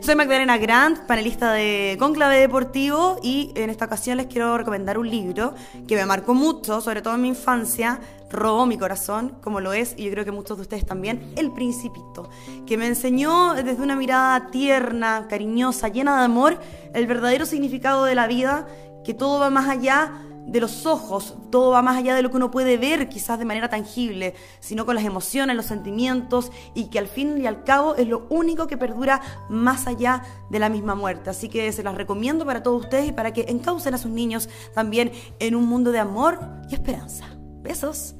Soy Magdalena Grant, panelista de Conclave Deportivo y en esta ocasión les quiero recomendar un libro que me marcó mucho, sobre todo en mi infancia, robó mi corazón, como lo es, y yo creo que muchos de ustedes también, El Principito, que me enseñó desde una mirada tierna, cariñosa, llena de amor, el verdadero significado de la vida, que todo va más allá de los ojos, todo va más allá de lo que uno puede ver quizás de manera tangible, sino con las emociones, los sentimientos y que al fin y al cabo es lo único que perdura más allá de la misma muerte. Así que se las recomiendo para todos ustedes y para que encaucen a sus niños también en un mundo de amor y esperanza. Besos.